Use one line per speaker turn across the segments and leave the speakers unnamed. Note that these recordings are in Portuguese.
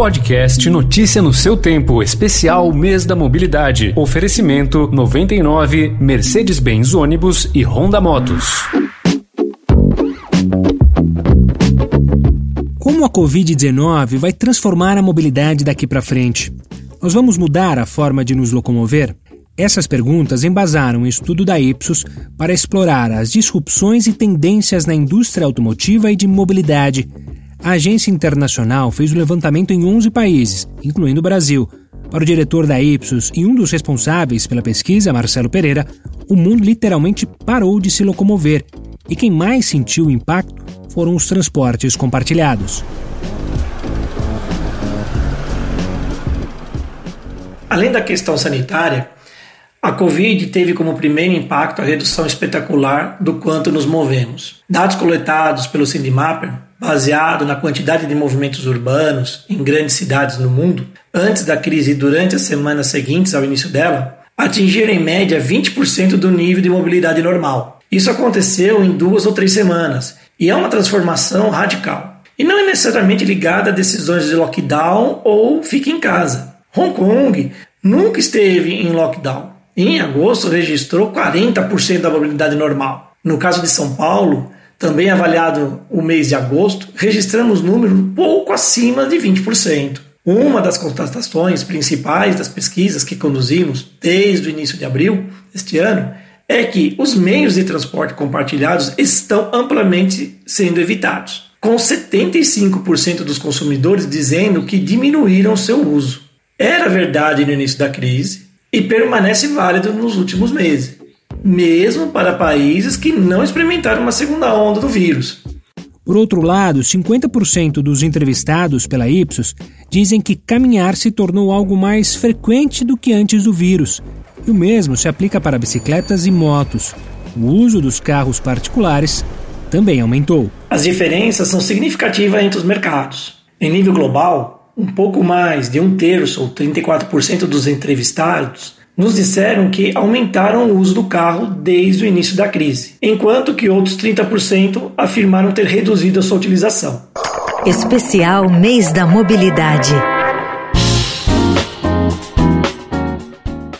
Podcast Notícia no seu tempo, especial Mês da Mobilidade. Oferecimento 99 Mercedes-Benz ônibus e Honda Motos.
Como a Covid-19 vai transformar a mobilidade daqui para frente? Nós vamos mudar a forma de nos locomover? Essas perguntas embasaram um estudo da Ipsos para explorar as disrupções e tendências na indústria automotiva e de mobilidade a agência internacional fez o levantamento em 11 países, incluindo o Brasil. Para o diretor da Ipsos e um dos responsáveis pela pesquisa, Marcelo Pereira, o mundo literalmente parou de se locomover e quem mais sentiu o impacto foram os transportes compartilhados.
Além da questão sanitária, a Covid teve como primeiro impacto a redução espetacular do quanto nos movemos. Dados coletados pelo Sindimapper baseado na quantidade de movimentos urbanos em grandes cidades no mundo, antes da crise e durante as semanas seguintes ao início dela, atingiram em média 20% do nível de mobilidade normal. Isso aconteceu em duas ou três semanas e é uma transformação radical. E não é necessariamente ligada a decisões de lockdown ou fique em casa. Hong Kong nunca esteve em lockdown. Em agosto registrou 40% da mobilidade normal. No caso de São Paulo, também avaliado o mês de agosto, registramos números pouco acima de 20%. Uma das constatações principais das pesquisas que conduzimos desde o início de abril deste ano é que os meios de transporte compartilhados estão amplamente sendo evitados, com 75% dos consumidores dizendo que diminuíram seu uso. Era verdade no início da crise e permanece válido nos últimos meses mesmo para países que não experimentaram uma segunda onda do vírus.
Por outro lado, 50% dos entrevistados pela Ipsos dizem que caminhar se tornou algo mais frequente do que antes do vírus. E o mesmo se aplica para bicicletas e motos. O uso dos carros particulares também aumentou.
As diferenças são significativas entre os mercados. Em nível global, um pouco mais de um terço ou 34% dos entrevistados nos disseram que aumentaram o uso do carro desde o início da crise, enquanto que outros 30% afirmaram ter reduzido a sua utilização.
Especial Mês da Mobilidade.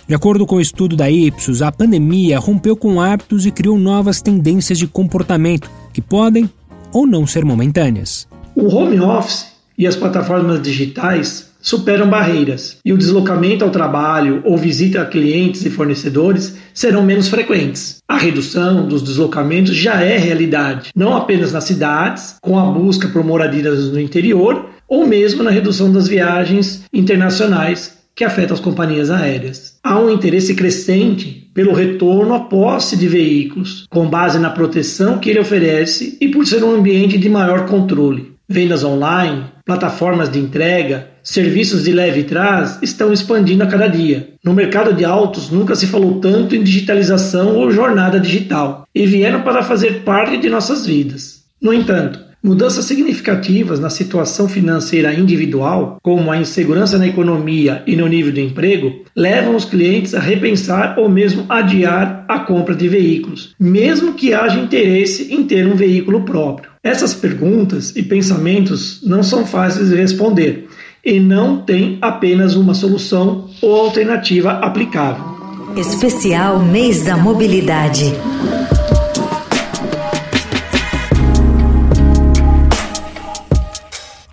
De acordo com o estudo da Ipsos, a pandemia rompeu com hábitos e criou novas tendências de comportamento que podem ou não ser momentâneas.
O home office e as plataformas digitais superam barreiras e o deslocamento ao trabalho ou visita a clientes e fornecedores serão menos frequentes. A redução dos deslocamentos já é realidade, não apenas nas cidades, com a busca por moradias no interior, ou mesmo na redução das viagens internacionais que afeta as companhias aéreas. Há um interesse crescente pelo retorno à posse de veículos, com base na proteção que ele oferece e por ser um ambiente de maior controle. Vendas online, plataformas de entrega, serviços de leve trás estão expandindo a cada dia. No mercado de autos nunca se falou tanto em digitalização ou jornada digital, e vieram para fazer parte de nossas vidas. No entanto, Mudanças significativas na situação financeira individual, como a insegurança na economia e no nível de emprego, levam os clientes a repensar ou mesmo adiar a compra de veículos, mesmo que haja interesse em ter um veículo próprio. Essas perguntas e pensamentos não são fáceis de responder e não tem apenas uma solução ou alternativa aplicável.
Especial Mês da Mobilidade.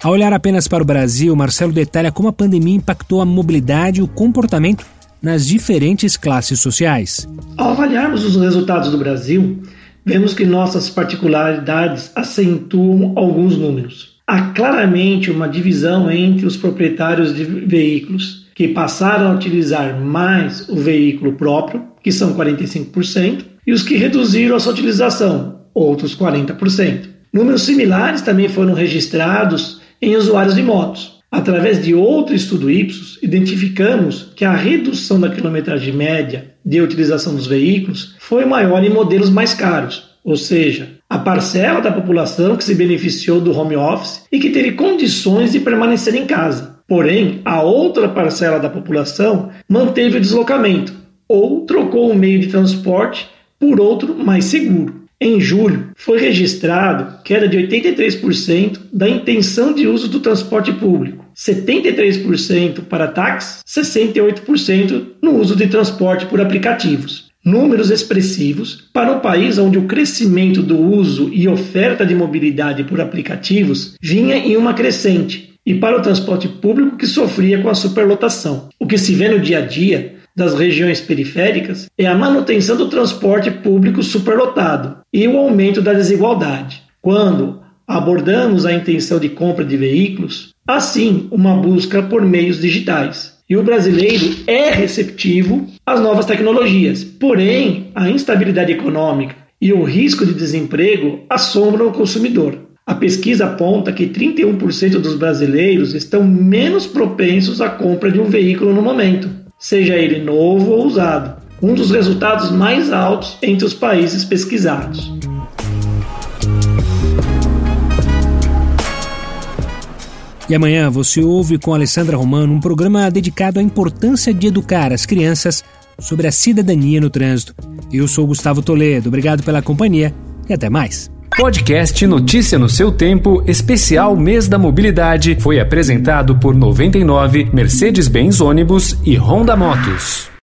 Ao olhar apenas para o Brasil, Marcelo detalha como a pandemia impactou a mobilidade e o comportamento nas diferentes classes sociais.
Ao avaliarmos os resultados do Brasil, vemos que nossas particularidades acentuam alguns números. Há claramente uma divisão entre os proprietários de veículos que passaram a utilizar mais o veículo próprio, que são 45%, e os que reduziram a sua utilização, outros 40%. Números similares também foram registrados em usuários de motos. Através de outro estudo Ipsos, identificamos que a redução da quilometragem média de utilização dos veículos foi maior em modelos mais caros, ou seja, a parcela da população que se beneficiou do home office e que teve condições de permanecer em casa. Porém, a outra parcela da população manteve o deslocamento ou trocou o meio de transporte por outro mais seguro. Em julho, foi registrado queda de 83% da intenção de uso do transporte público, 73% para táxi, 68% no uso de transporte por aplicativos. Números expressivos para um país onde o crescimento do uso e oferta de mobilidade por aplicativos vinha em uma crescente, e para o transporte público que sofria com a superlotação. O que se vê no dia a dia das regiões periféricas é a manutenção do transporte público superlotado e o aumento da desigualdade. Quando abordamos a intenção de compra de veículos, assim uma busca por meios digitais. E o brasileiro é receptivo às novas tecnologias, porém a instabilidade econômica e o risco de desemprego assombram o consumidor. A pesquisa aponta que 31% dos brasileiros estão menos propensos à compra de um veículo no momento seja ele novo ou usado, um dos resultados mais altos entre os países pesquisados.
E amanhã você ouve com Alessandra Romano um programa dedicado à importância de educar as crianças sobre a cidadania no trânsito. Eu sou Gustavo Toledo, obrigado pela companhia e até mais.
Podcast Notícia no seu tempo, especial Mês da Mobilidade, foi apresentado por 99, Mercedes-Benz Ônibus e Honda Motos.